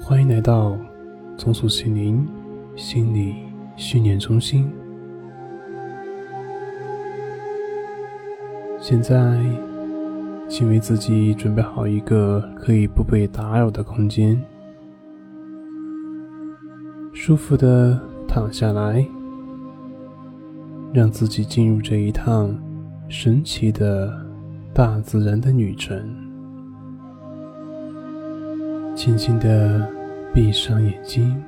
欢迎来到重塑心灵心理训练中心。现在，请为自己准备好一个可以不被打扰的空间，舒服的躺下来，让自己进入这一趟神奇的大自然的旅程。轻轻的闭上眼睛，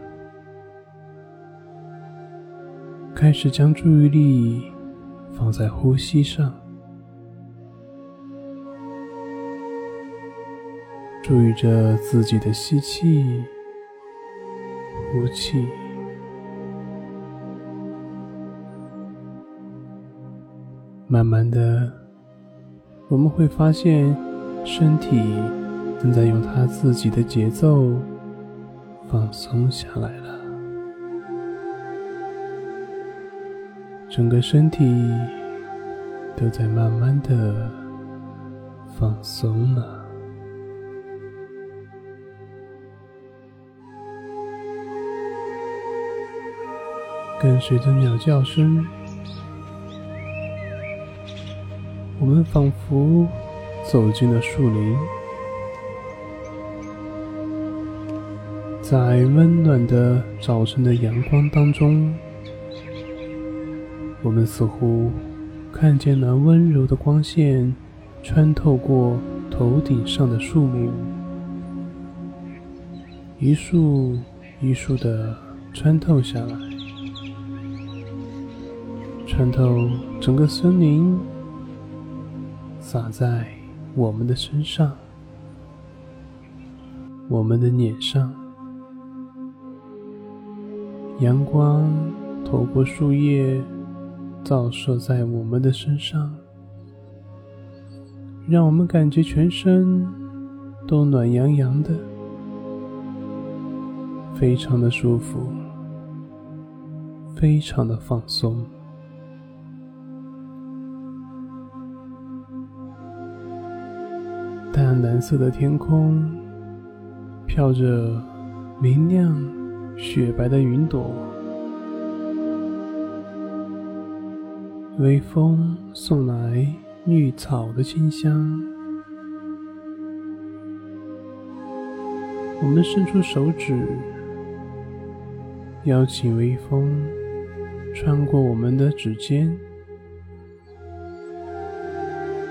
开始将注意力放在呼吸上，注意着自己的吸气、呼气，慢慢的，我们会发现身体。正在用他自己的节奏放松下来了，整个身体都在慢慢的放松了。跟随着鸟叫声，我们仿佛走进了树林。在温暖的早晨的阳光当中，我们似乎看见了温柔的光线穿透过头顶上的树木，一束一束的穿透下来，穿透整个森林，洒在我们的身上，我们的脸上。阳光透过树叶照射在我们的身上，让我们感觉全身都暖洋洋的，非常的舒服，非常的放松。淡蓝色的天空飘着明亮。雪白的云朵，微风送来绿草的清香。我们伸出手指，邀请微风穿过我们的指尖，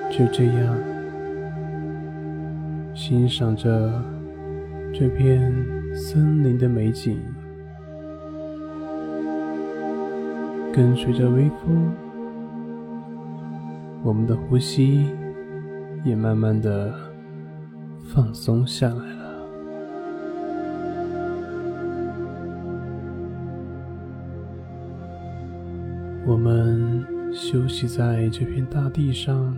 就这样欣赏着这片森林的美景。跟随着微风，我们的呼吸也慢慢的放松下来了。我们休息在这片大地上，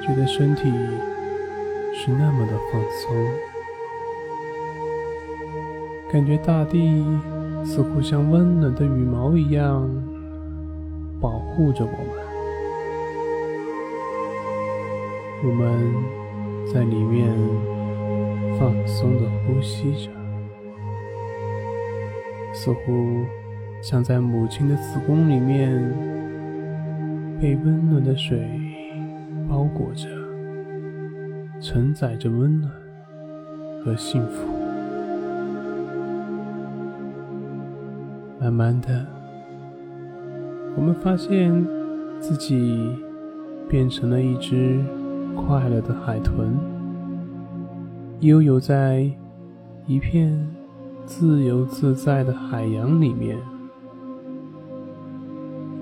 觉得身体是那么的放松，感觉大地。似乎像温暖的羽毛一样保护着我们，我们在里面放松的呼吸着，似乎像在母亲的子宫里面被温暖的水包裹着，承载着温暖和幸福。慢慢的，我们发现自己变成了一只快乐的海豚，悠游在一片自由自在的海洋里面。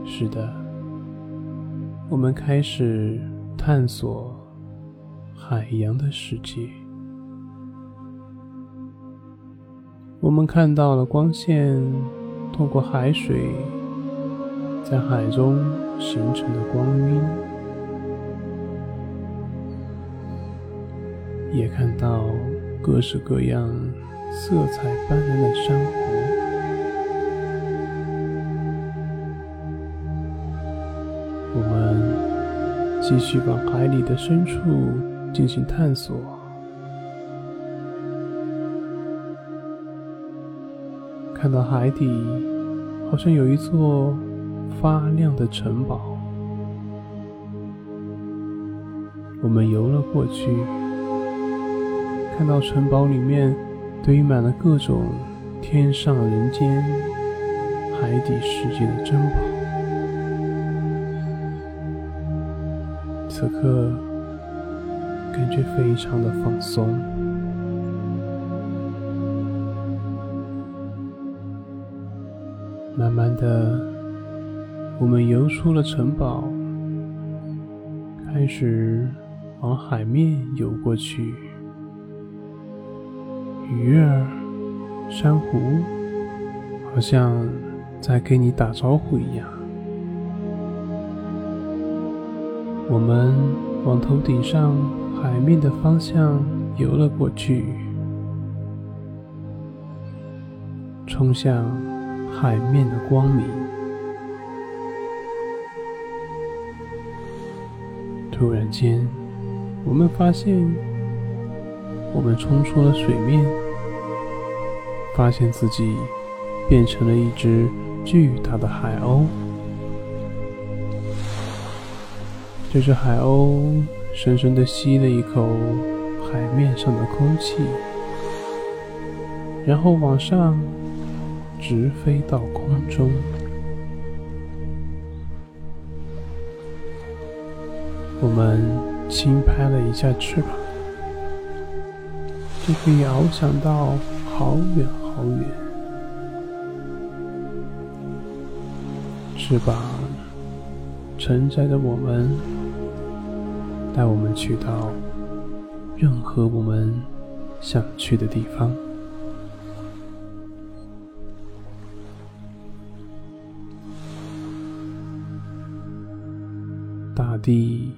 是的，我们开始探索海洋的世界。我们看到了光线。透过海水在海中形成的光晕，也看到各式各样、色彩斑斓的珊瑚。我们继续往海里的深处进行探索，看到海底好像有一座发亮的城堡，我们游了过去，看到城堡里面堆满了各种天上人间、海底世界的珍宝。此刻感觉非常的放松。慢慢的，我们游出了城堡，开始往海面游过去。鱼儿、珊瑚，好像在跟你打招呼一样。我们往头顶上海面的方向游了过去，冲向。海面的光明。突然间，我们发现，我们冲出了水面，发现自己变成了一只巨大的海鸥。这只海鸥深深的吸了一口海面上的空气，然后往上。直飞到空中，我们轻拍了一下翅膀，就可以翱翔到好远好远。翅膀承载着我们，带我们去到任何我们想去的地方。大地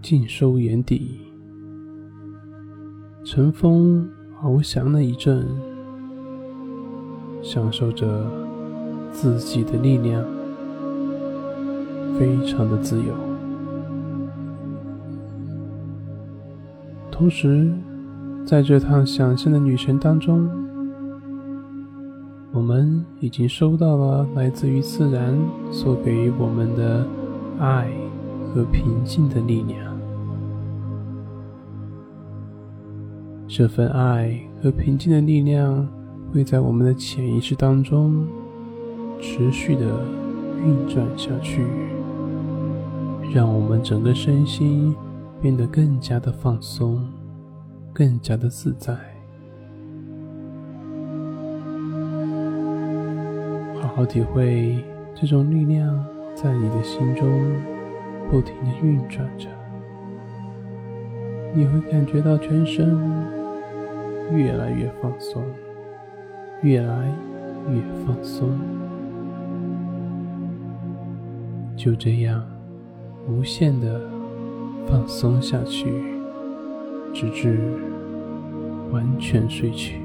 尽收眼底，乘风翱翔了一阵，享受着自己的力量，非常的自由。同时，在这趟想象的旅程当中，我们已经收到了来自于自然所给予我们的爱。和平静的力量，这份爱和平静的力量会在我们的潜意识当中持续的运转下去，让我们整个身心变得更加的放松，更加的自在。好好体会这种力量在你的心中。不停的运转着，你会感觉到全身越来越放松，越来越放松，就这样无限的放松下去，直至完全睡去。